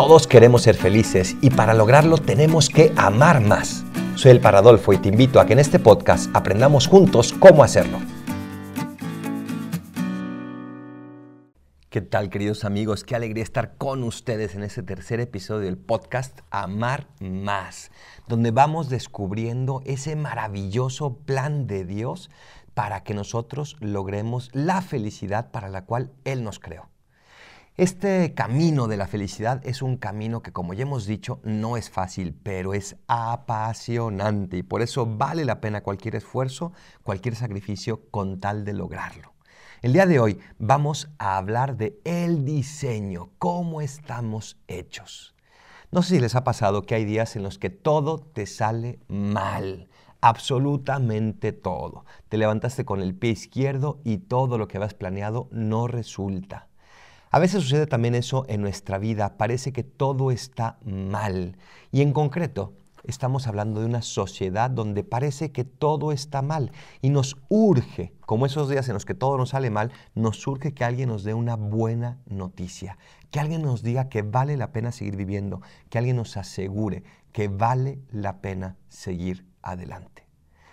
Todos queremos ser felices y para lograrlo tenemos que amar más. Soy el Paradolfo y te invito a que en este podcast aprendamos juntos cómo hacerlo. ¿Qué tal queridos amigos? Qué alegría estar con ustedes en este tercer episodio del podcast Amar Más, donde vamos descubriendo ese maravilloso plan de Dios para que nosotros logremos la felicidad para la cual Él nos creó. Este camino de la felicidad es un camino que, como ya hemos dicho, no es fácil, pero es apasionante y por eso vale la pena cualquier esfuerzo, cualquier sacrificio con tal de lograrlo. El día de hoy vamos a hablar de el diseño, cómo estamos hechos. No sé si les ha pasado que hay días en los que todo te sale mal, absolutamente todo. Te levantaste con el pie izquierdo y todo lo que habías planeado no resulta. A veces sucede también eso en nuestra vida, parece que todo está mal. Y en concreto, estamos hablando de una sociedad donde parece que todo está mal y nos urge, como esos días en los que todo nos sale mal, nos urge que alguien nos dé una buena noticia, que alguien nos diga que vale la pena seguir viviendo, que alguien nos asegure que vale la pena seguir adelante.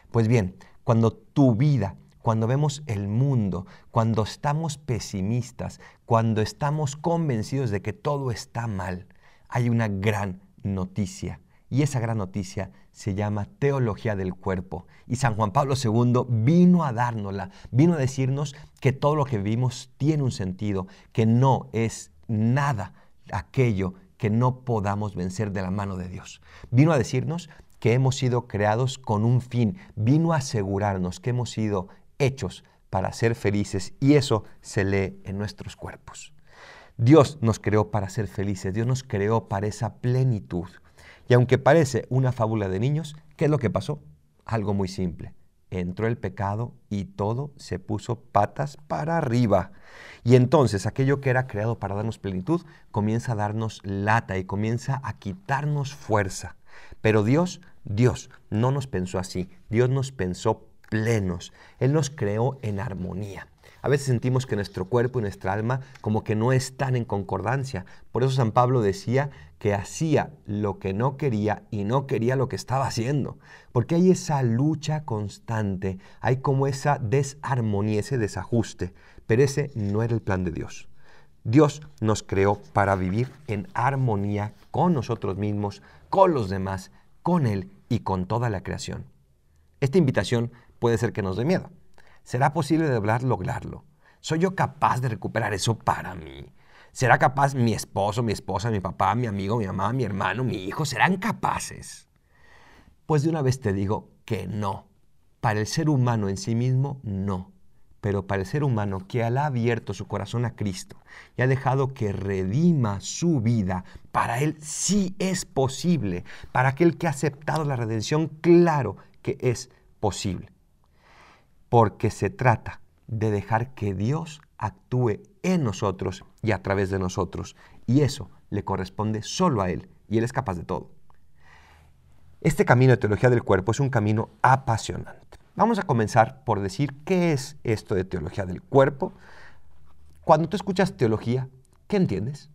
Pues bien, cuando tu vida cuando vemos el mundo, cuando estamos pesimistas, cuando estamos convencidos de que todo está mal, hay una gran noticia. Y esa gran noticia se llama teología del cuerpo. Y San Juan Pablo II vino a dárnosla, vino a decirnos que todo lo que vivimos tiene un sentido, que no es nada aquello que no podamos vencer de la mano de Dios. Vino a decirnos que hemos sido creados con un fin, vino a asegurarnos que hemos sido hechos para ser felices y eso se lee en nuestros cuerpos. Dios nos creó para ser felices, Dios nos creó para esa plenitud. Y aunque parece una fábula de niños, ¿qué es lo que pasó? Algo muy simple. Entró el pecado y todo se puso patas para arriba. Y entonces aquello que era creado para darnos plenitud comienza a darnos lata y comienza a quitarnos fuerza. Pero Dios, Dios no nos pensó así. Dios nos pensó plenos. Él nos creó en armonía. A veces sentimos que nuestro cuerpo y nuestra alma como que no están en concordancia. Por eso San Pablo decía que hacía lo que no quería y no quería lo que estaba haciendo. Porque hay esa lucha constante, hay como esa desarmonía, ese desajuste. Pero ese no era el plan de Dios. Dios nos creó para vivir en armonía con nosotros mismos, con los demás, con Él y con toda la creación. Esta invitación puede ser que nos dé miedo. ¿Será posible de lograrlo? ¿Soy yo capaz de recuperar eso para mí? ¿Será capaz mi esposo, mi esposa, mi papá, mi amigo, mi mamá, mi hermano, mi hijo? ¿Serán capaces? Pues de una vez te digo que no. Para el ser humano en sí mismo, no. Pero para el ser humano que ha abierto su corazón a Cristo y ha dejado que redima su vida, para él sí es posible. Para aquel que ha aceptado la redención, claro que es posible porque se trata de dejar que Dios actúe en nosotros y a través de nosotros. Y eso le corresponde solo a Él, y Él es capaz de todo. Este camino de teología del cuerpo es un camino apasionante. Vamos a comenzar por decir qué es esto de teología del cuerpo. Cuando tú escuchas teología, ¿qué entiendes?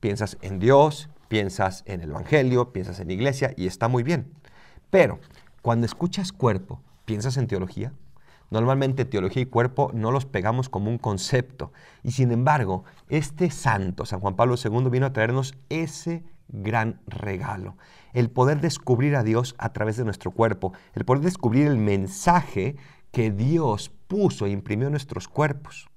Piensas en Dios, piensas en el Evangelio, piensas en iglesia y está muy bien. Pero cuando escuchas cuerpo, ¿piensas en teología? Normalmente teología y cuerpo no los pegamos como un concepto. Y sin embargo, este santo, San Juan Pablo II, vino a traernos ese gran regalo. El poder descubrir a Dios a través de nuestro cuerpo. El poder descubrir el mensaje que Dios puso e imprimió en nuestros cuerpos.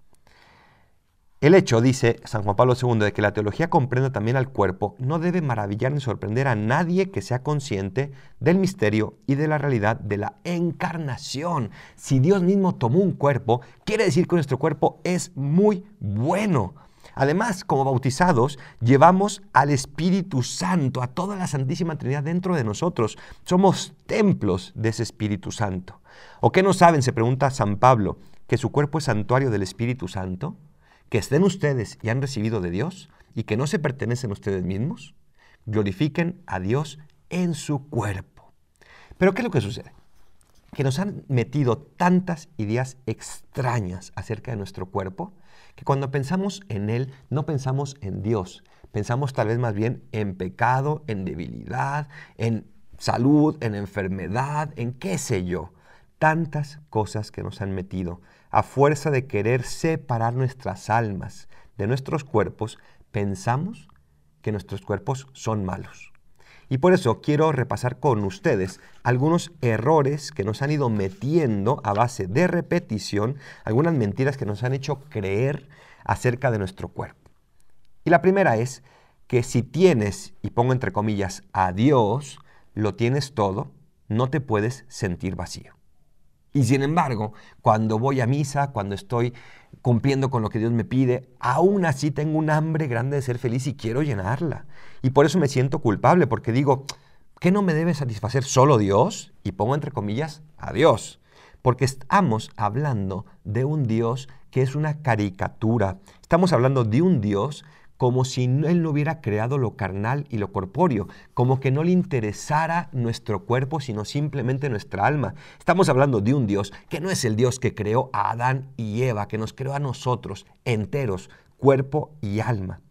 El hecho, dice San Juan Pablo II, de que la teología comprenda también al cuerpo, no debe maravillar ni sorprender a nadie que sea consciente del misterio y de la realidad de la encarnación. Si Dios mismo tomó un cuerpo, quiere decir que nuestro cuerpo es muy bueno. Además, como bautizados, llevamos al Espíritu Santo, a toda la Santísima Trinidad dentro de nosotros. Somos templos de ese Espíritu Santo. ¿O qué no saben, se pregunta San Pablo, que su cuerpo es santuario del Espíritu Santo? Que estén ustedes y han recibido de Dios y que no se pertenecen a ustedes mismos, glorifiquen a Dios en su cuerpo. Pero ¿qué es lo que sucede? Que nos han metido tantas ideas extrañas acerca de nuestro cuerpo que cuando pensamos en Él no pensamos en Dios, Pensamos tal vez más bien en pecado, en debilidad, en salud, en enfermedad, en qué sé yo. Tantas cosas que nos han metido a fuerza de querer separar nuestras almas de nuestros cuerpos, pensamos que nuestros cuerpos son malos. Y por eso quiero repasar con ustedes algunos errores que nos han ido metiendo a base de repetición, algunas mentiras que nos han hecho creer acerca de nuestro cuerpo. Y la primera es que si tienes, y pongo entre comillas, a Dios, lo tienes todo, no te puedes sentir vacío. Y sin embargo, cuando voy a misa, cuando estoy cumpliendo con lo que Dios me pide, aún así tengo un hambre grande de ser feliz y quiero llenarla. Y por eso me siento culpable, porque digo, ¿qué no me debe satisfacer solo Dios? Y pongo entre comillas a Dios. Porque estamos hablando de un Dios que es una caricatura. Estamos hablando de un Dios como si Él no hubiera creado lo carnal y lo corpóreo, como que no le interesara nuestro cuerpo, sino simplemente nuestra alma. Estamos hablando de un Dios que no es el Dios que creó a Adán y Eva, que nos creó a nosotros enteros, cuerpo y alma.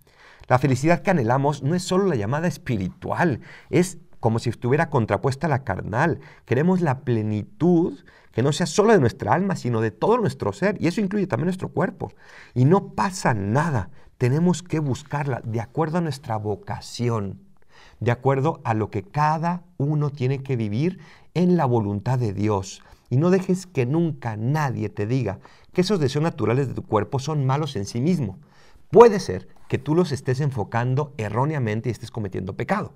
La felicidad que anhelamos no es solo la llamada espiritual, es como si estuviera contrapuesta a la carnal. Queremos la plenitud que no sea solo de nuestra alma, sino de todo nuestro ser, y eso incluye también nuestro cuerpo. Y no pasa nada tenemos que buscarla de acuerdo a nuestra vocación, de acuerdo a lo que cada uno tiene que vivir en la voluntad de Dios. Y no dejes que nunca nadie te diga que esos deseos naturales de tu cuerpo son malos en sí mismo. Puede ser que tú los estés enfocando erróneamente y estés cometiendo pecado.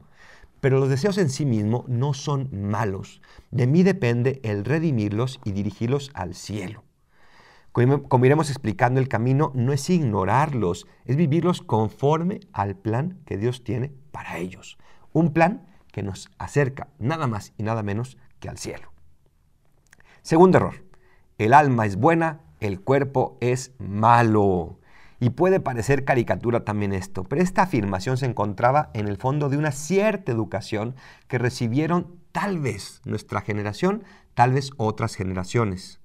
Pero los deseos en sí mismo no son malos. De mí depende el redimirlos y dirigirlos al cielo. Como iremos explicando el camino, no es ignorarlos, es vivirlos conforme al plan que Dios tiene para ellos. Un plan que nos acerca nada más y nada menos que al cielo. Segundo error, el alma es buena, el cuerpo es malo. Y puede parecer caricatura también esto, pero esta afirmación se encontraba en el fondo de una cierta educación que recibieron tal vez nuestra generación, tal vez otras generaciones.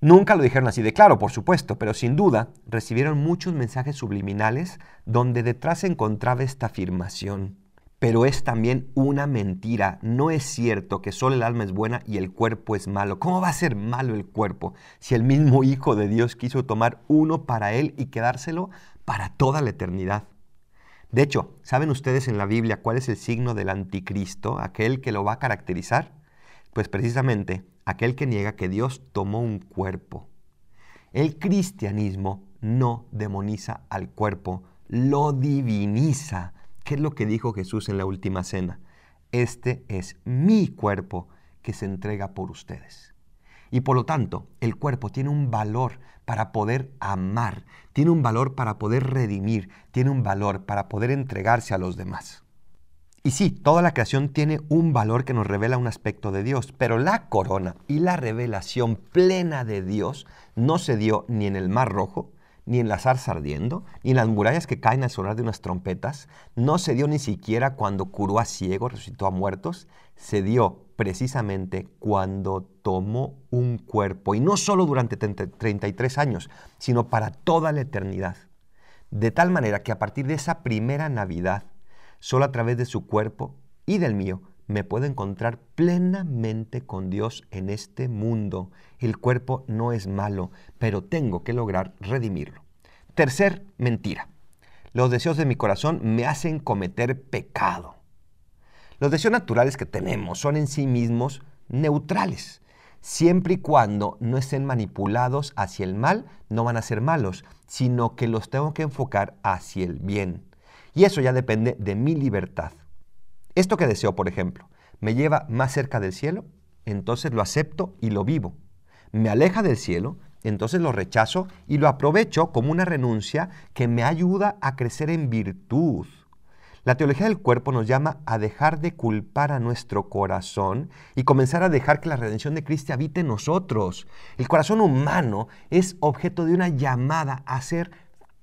Nunca lo dijeron así de claro, por supuesto, pero sin duda recibieron muchos mensajes subliminales donde detrás se encontraba esta afirmación. Pero es también una mentira. No es cierto que solo el alma es buena y el cuerpo es malo. ¿Cómo va a ser malo el cuerpo si el mismo Hijo de Dios quiso tomar uno para él y quedárselo para toda la eternidad? De hecho, ¿saben ustedes en la Biblia cuál es el signo del anticristo, aquel que lo va a caracterizar? Pues precisamente aquel que niega que Dios tomó un cuerpo. El cristianismo no demoniza al cuerpo, lo diviniza. ¿Qué es lo que dijo Jesús en la última cena? Este es mi cuerpo que se entrega por ustedes. Y por lo tanto, el cuerpo tiene un valor para poder amar, tiene un valor para poder redimir, tiene un valor para poder entregarse a los demás. Y sí, toda la creación tiene un valor que nos revela un aspecto de Dios, pero la corona y la revelación plena de Dios no se dio ni en el Mar Rojo, ni en la zarza ardiendo, ni en las murallas que caen al sonar de unas trompetas, no se dio ni siquiera cuando curó a ciegos, resucitó a muertos, se dio precisamente cuando tomó un cuerpo, y no solo durante 33 años, sino para toda la eternidad. De tal manera que a partir de esa primera Navidad, Solo a través de su cuerpo y del mío me puedo encontrar plenamente con Dios en este mundo. El cuerpo no es malo, pero tengo que lograr redimirlo. Tercer mentira. Los deseos de mi corazón me hacen cometer pecado. Los deseos naturales que tenemos son en sí mismos neutrales. Siempre y cuando no estén manipulados hacia el mal, no van a ser malos, sino que los tengo que enfocar hacia el bien. Y eso ya depende de mi libertad. Esto que deseo, por ejemplo, me lleva más cerca del cielo, entonces lo acepto y lo vivo. Me aleja del cielo, entonces lo rechazo y lo aprovecho como una renuncia que me ayuda a crecer en virtud. La teología del cuerpo nos llama a dejar de culpar a nuestro corazón y comenzar a dejar que la redención de Cristo habite en nosotros. El corazón humano es objeto de una llamada a ser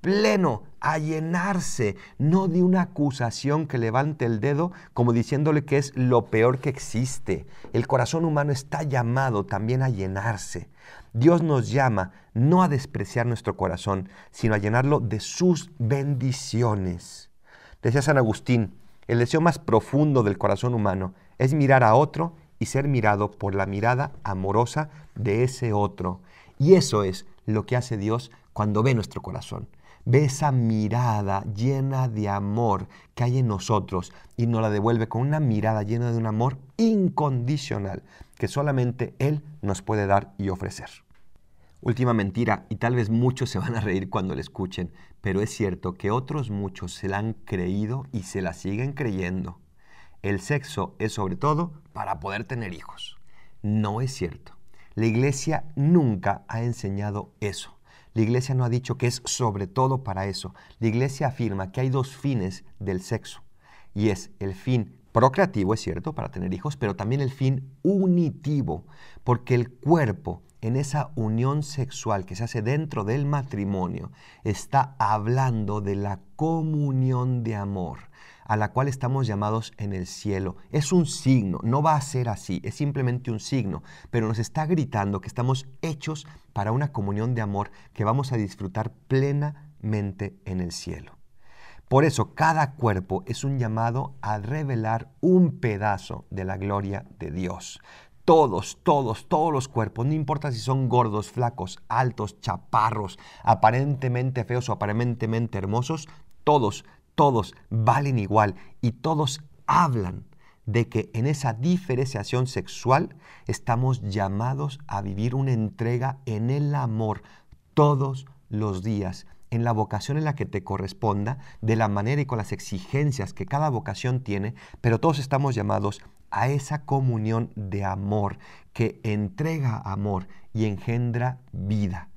pleno, a llenarse, no de una acusación que levante el dedo como diciéndole que es lo peor que existe. El corazón humano está llamado también a llenarse. Dios nos llama no a despreciar nuestro corazón, sino a llenarlo de sus bendiciones. Decía San Agustín, el deseo más profundo del corazón humano es mirar a otro y ser mirado por la mirada amorosa de ese otro. Y eso es lo que hace Dios cuando ve nuestro corazón. Ve esa mirada llena de amor que hay en nosotros y nos la devuelve con una mirada llena de un amor incondicional que solamente Él nos puede dar y ofrecer. Última mentira, y tal vez muchos se van a reír cuando la escuchen, pero es cierto que otros muchos se la han creído y se la siguen creyendo. El sexo es sobre todo para poder tener hijos. No es cierto. La iglesia nunca ha enseñado eso. La iglesia no ha dicho que es sobre todo para eso. La iglesia afirma que hay dos fines del sexo. Y es el fin procreativo, es cierto, para tener hijos, pero también el fin unitivo, porque el cuerpo en esa unión sexual que se hace dentro del matrimonio está hablando de la comunión de amor a la cual estamos llamados en el cielo. Es un signo, no va a ser así, es simplemente un signo, pero nos está gritando que estamos hechos para una comunión de amor que vamos a disfrutar plenamente en el cielo. Por eso cada cuerpo es un llamado a revelar un pedazo de la gloria de Dios. Todos, todos, todos los cuerpos, no importa si son gordos, flacos, altos, chaparros, aparentemente feos o aparentemente hermosos, todos todos valen igual y todos hablan de que en esa diferenciación sexual estamos llamados a vivir una entrega en el amor todos los días, en la vocación en la que te corresponda, de la manera y con las exigencias que cada vocación tiene, pero todos estamos llamados a esa comunión de amor que entrega amor y engendra vida.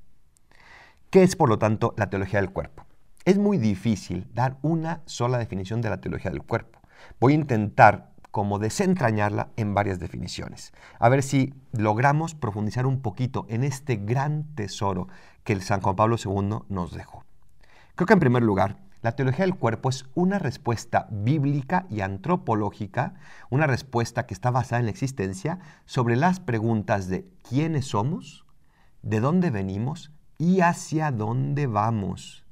¿Qué es, por lo tanto, la teología del cuerpo? Es muy difícil dar una sola definición de la teología del cuerpo. Voy a intentar como desentrañarla en varias definiciones. A ver si logramos profundizar un poquito en este gran tesoro que el San Juan Pablo II nos dejó. Creo que en primer lugar, la teología del cuerpo es una respuesta bíblica y antropológica, una respuesta que está basada en la existencia sobre las preguntas de quiénes somos, de dónde venimos y hacia dónde vamos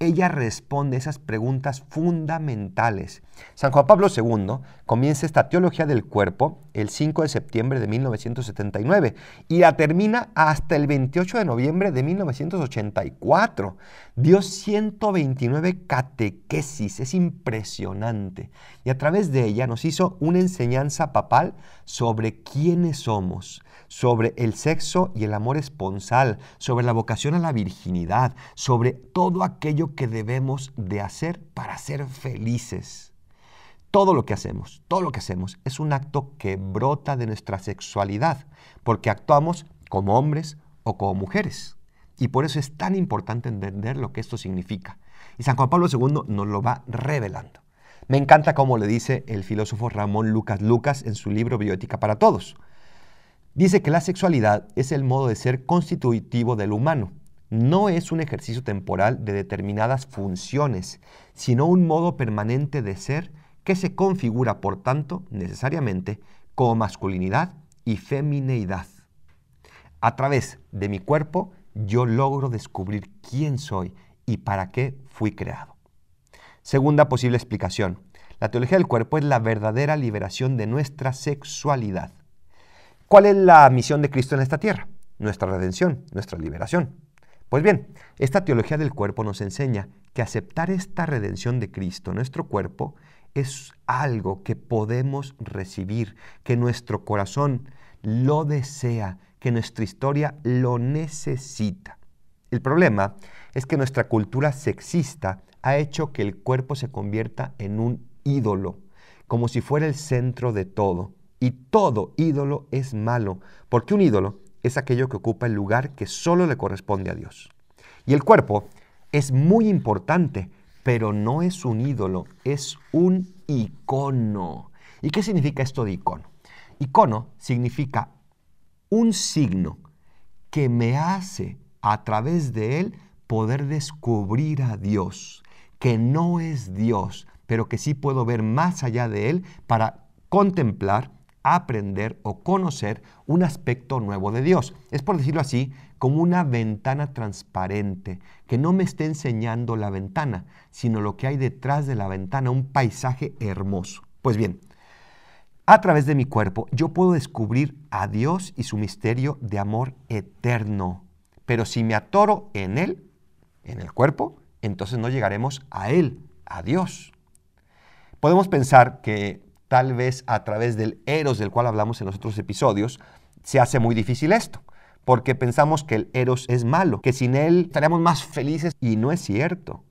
ella responde esas preguntas fundamentales. San Juan Pablo II comienza esta teología del cuerpo el 5 de septiembre de 1979 y la termina hasta el 28 de noviembre de 1984. Dio 129 catequesis, es impresionante. Y a través de ella nos hizo una enseñanza papal sobre quiénes somos, sobre el sexo y el amor esponsal, sobre la vocación a la virginidad, sobre todo aquello que debemos de hacer para ser felices. Todo lo que hacemos, todo lo que hacemos es un acto que brota de nuestra sexualidad, porque actuamos como hombres o como mujeres. Y por eso es tan importante entender lo que esto significa. Y San Juan Pablo II nos lo va revelando. Me encanta cómo le dice el filósofo Ramón Lucas Lucas en su libro Bioética para Todos. Dice que la sexualidad es el modo de ser constitutivo del humano. No es un ejercicio temporal de determinadas funciones, sino un modo permanente de ser que se configura, por tanto, necesariamente como masculinidad y femineidad. A través de mi cuerpo yo logro descubrir quién soy y para qué fui creado. Segunda posible explicación. La teología del cuerpo es la verdadera liberación de nuestra sexualidad. ¿Cuál es la misión de Cristo en esta tierra? Nuestra redención, nuestra liberación. Pues bien, esta teología del cuerpo nos enseña que aceptar esta redención de Cristo, nuestro cuerpo, es algo que podemos recibir, que nuestro corazón lo desea, que nuestra historia lo necesita. El problema es que nuestra cultura sexista ha hecho que el cuerpo se convierta en un ídolo, como si fuera el centro de todo. Y todo ídolo es malo, porque un ídolo es aquello que ocupa el lugar que solo le corresponde a Dios. Y el cuerpo es muy importante, pero no es un ídolo, es un icono. ¿Y qué significa esto de icono? Icono significa un signo que me hace a través de él poder descubrir a Dios, que no es Dios, pero que sí puedo ver más allá de él para contemplar aprender o conocer un aspecto nuevo de Dios. Es por decirlo así, como una ventana transparente, que no me esté enseñando la ventana, sino lo que hay detrás de la ventana, un paisaje hermoso. Pues bien, a través de mi cuerpo yo puedo descubrir a Dios y su misterio de amor eterno. Pero si me atoro en Él, en el cuerpo, entonces no llegaremos a Él, a Dios. Podemos pensar que tal vez a través del eros del cual hablamos en los otros episodios, se hace muy difícil esto, porque pensamos que el eros es malo, que sin él estaríamos más felices y no es cierto.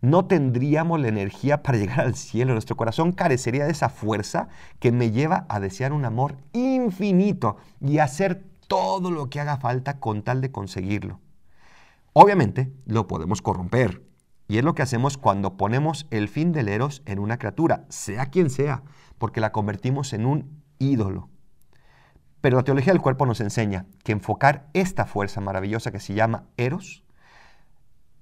No tendríamos la energía para llegar al cielo, nuestro corazón carecería de esa fuerza que me lleva a desear un amor infinito y hacer todo lo que haga falta con tal de conseguirlo. Obviamente lo podemos corromper, y es lo que hacemos cuando ponemos el fin del eros en una criatura, sea quien sea, porque la convertimos en un ídolo. Pero la teología del cuerpo nos enseña que enfocar esta fuerza maravillosa que se llama eros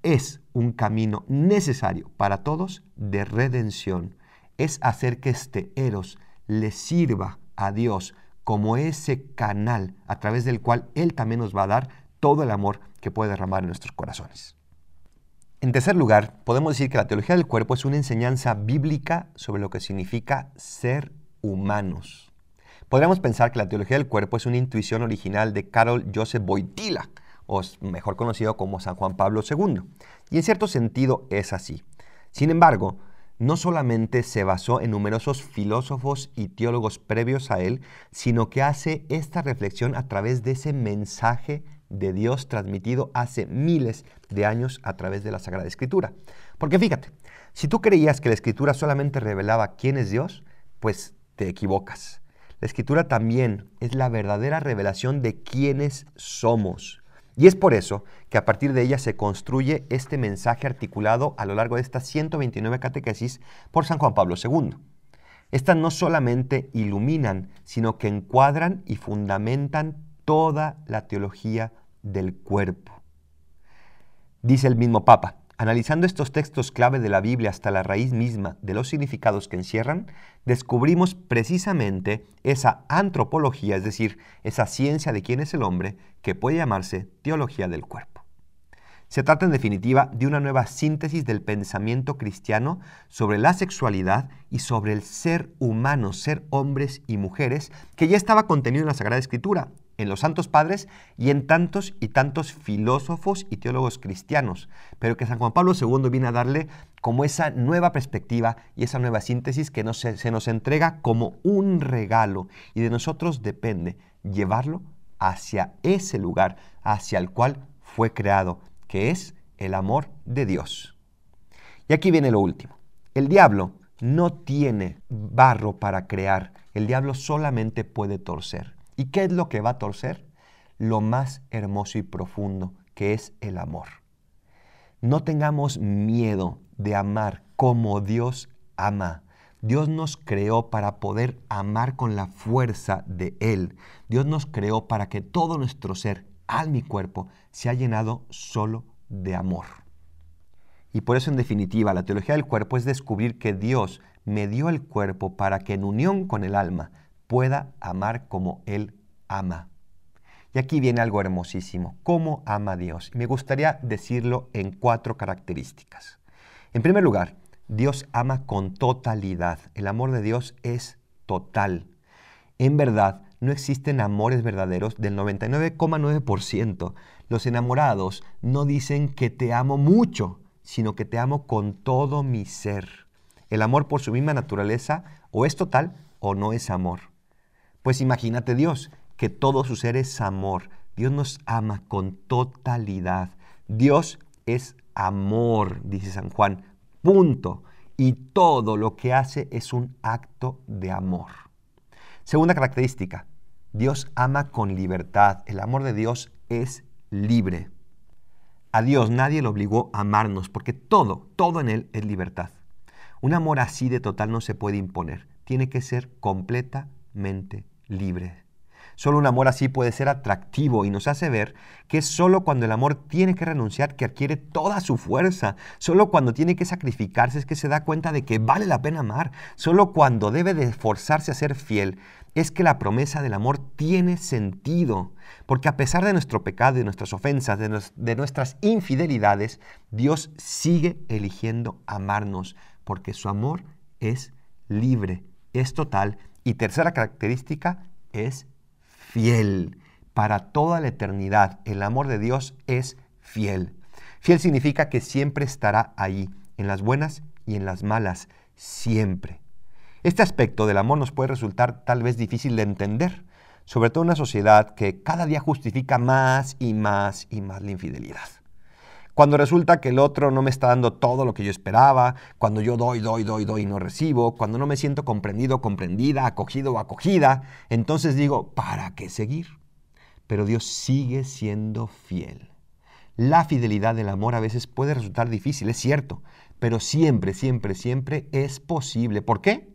es un camino necesario para todos de redención. Es hacer que este eros le sirva a Dios como ese canal a través del cual Él también nos va a dar todo el amor que puede derramar en nuestros corazones. En tercer lugar, podemos decir que la teología del cuerpo es una enseñanza bíblica sobre lo que significa ser humanos. Podríamos pensar que la teología del cuerpo es una intuición original de Karol Joseph Wojtyla, o mejor conocido como San Juan Pablo II. Y en cierto sentido es así. Sin embargo, no solamente se basó en numerosos filósofos y teólogos previos a él, sino que hace esta reflexión a través de ese mensaje de Dios transmitido hace miles de años a través de la Sagrada Escritura. Porque fíjate, si tú creías que la Escritura solamente revelaba quién es Dios, pues te equivocas. La Escritura también es la verdadera revelación de quiénes somos. Y es por eso que a partir de ella se construye este mensaje articulado a lo largo de estas 129 catequesis por San Juan Pablo II. Estas no solamente iluminan, sino que encuadran y fundamentan toda la teología del cuerpo. Dice el mismo Papa, analizando estos textos clave de la Biblia hasta la raíz misma de los significados que encierran, descubrimos precisamente esa antropología, es decir, esa ciencia de quién es el hombre, que puede llamarse teología del cuerpo. Se trata en definitiva de una nueva síntesis del pensamiento cristiano sobre la sexualidad y sobre el ser humano, ser hombres y mujeres, que ya estaba contenido en la Sagrada Escritura en los santos padres y en tantos y tantos filósofos y teólogos cristianos, pero que San Juan Pablo II viene a darle como esa nueva perspectiva y esa nueva síntesis que se, se nos entrega como un regalo. Y de nosotros depende llevarlo hacia ese lugar hacia el cual fue creado, que es el amor de Dios. Y aquí viene lo último. El diablo no tiene barro para crear, el diablo solamente puede torcer. ¿Y qué es lo que va a torcer? Lo más hermoso y profundo, que es el amor. No tengamos miedo de amar como Dios ama. Dios nos creó para poder amar con la fuerza de Él. Dios nos creó para que todo nuestro ser, mi cuerpo, sea llenado solo de amor. Y por eso, en definitiva, la teología del cuerpo es descubrir que Dios me dio el cuerpo para que en unión con el alma pueda amar como Él ama. Y aquí viene algo hermosísimo. ¿Cómo ama Dios? me gustaría decirlo en cuatro características. En primer lugar, Dios ama con totalidad. El amor de Dios es total. En verdad, no existen amores verdaderos del 99,9%. Los enamorados no dicen que te amo mucho, sino que te amo con todo mi ser. El amor por su misma naturaleza o es total o no es amor. Pues imagínate Dios, que todo su ser es amor. Dios nos ama con totalidad. Dios es amor, dice San Juan. Punto. Y todo lo que hace es un acto de amor. Segunda característica, Dios ama con libertad. El amor de Dios es libre. A Dios nadie le obligó a amarnos porque todo, todo en Él es libertad. Un amor así de total no se puede imponer. Tiene que ser completamente libre. Solo un amor así puede ser atractivo y nos hace ver que es solo cuando el amor tiene que renunciar que adquiere toda su fuerza. Solo cuando tiene que sacrificarse es que se da cuenta de que vale la pena amar. Solo cuando debe de esforzarse a ser fiel es que la promesa del amor tiene sentido. Porque a pesar de nuestro pecado, de nuestras ofensas, de, nuestras infidelidades, Dios sigue eligiendo amarnos porque su amor es libre, es total. Y tercera característica es fiel. Para toda la eternidad, el amor de Dios es fiel. Fiel significa que siempre estará ahí, en las buenas y en las malas, siempre. Este aspecto del amor nos puede resultar tal vez difícil de entender, sobre todo en una sociedad que cada día justifica más y más y más la infidelidad. Cuando resulta que el otro no me está dando todo lo que yo esperaba, cuando yo doy, doy, doy, doy y no recibo, cuando no me siento comprendido, comprendida, acogido o acogida, entonces digo, ¿para qué seguir? Pero Dios sigue siendo fiel. La fidelidad del amor a veces puede resultar difícil, es cierto, pero siempre, siempre, siempre es posible. ¿Por qué?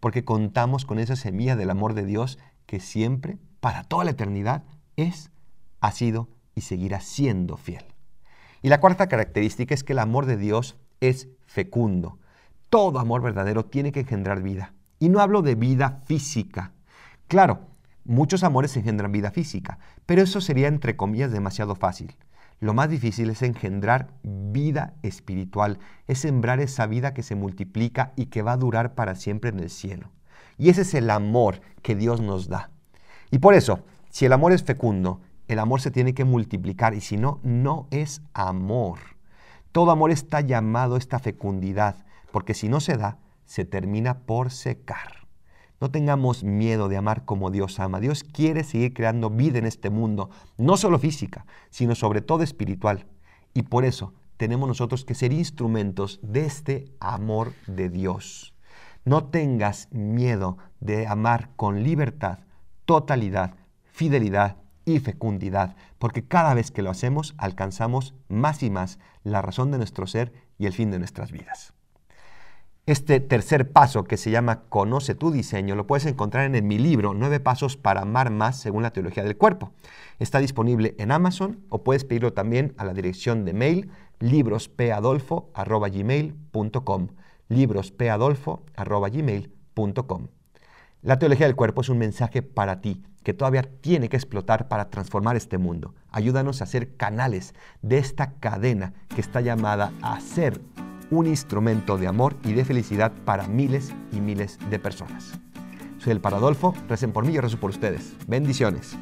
porque contamos con esa semilla del amor de Dios que siempre, para toda la eternidad, es, ha sido y seguirá siendo fiel. Y la cuarta característica es que el amor de Dios es fecundo. Todo amor verdadero tiene que engendrar vida. Y no hablo de vida física. Claro, muchos amores engendran vida física, pero eso sería entre comillas demasiado fácil. Lo más difícil es engendrar vida espiritual, es sembrar esa vida que se multiplica y que va a durar para siempre en el cielo. Y ese es el amor que Dios nos da. Y por eso, si el amor es fecundo, el amor se tiene que multiplicar y si no, no es amor. Todo amor está llamado a esta fecundidad, porque si no se da, se termina por secar. No tengamos miedo de amar como Dios ama. Dios quiere seguir creando vida en este mundo, no solo física, sino sobre todo espiritual. Y por eso tenemos nosotros que ser instrumentos de este amor de Dios. No tengas miedo de amar con libertad, totalidad, fidelidad y fecundidad, porque cada vez que lo hacemos alcanzamos más y más la razón de nuestro ser y el fin de nuestras vidas. Este tercer paso que se llama Conoce tu diseño lo puedes encontrar en mi libro Nueve Pasos para Amar Más según la teología del cuerpo. Está disponible en Amazon o puedes pedirlo también a la dirección de mail librospadolfo.gmail.com librospadolfo.gmail.com La teología del cuerpo es un mensaje para ti que todavía tiene que explotar para transformar este mundo. Ayúdanos a ser canales de esta cadena que está llamada a ser un instrumento de amor y de felicidad para miles y miles de personas. Soy el Paradolfo, recen por mí y rezo por ustedes. Bendiciones.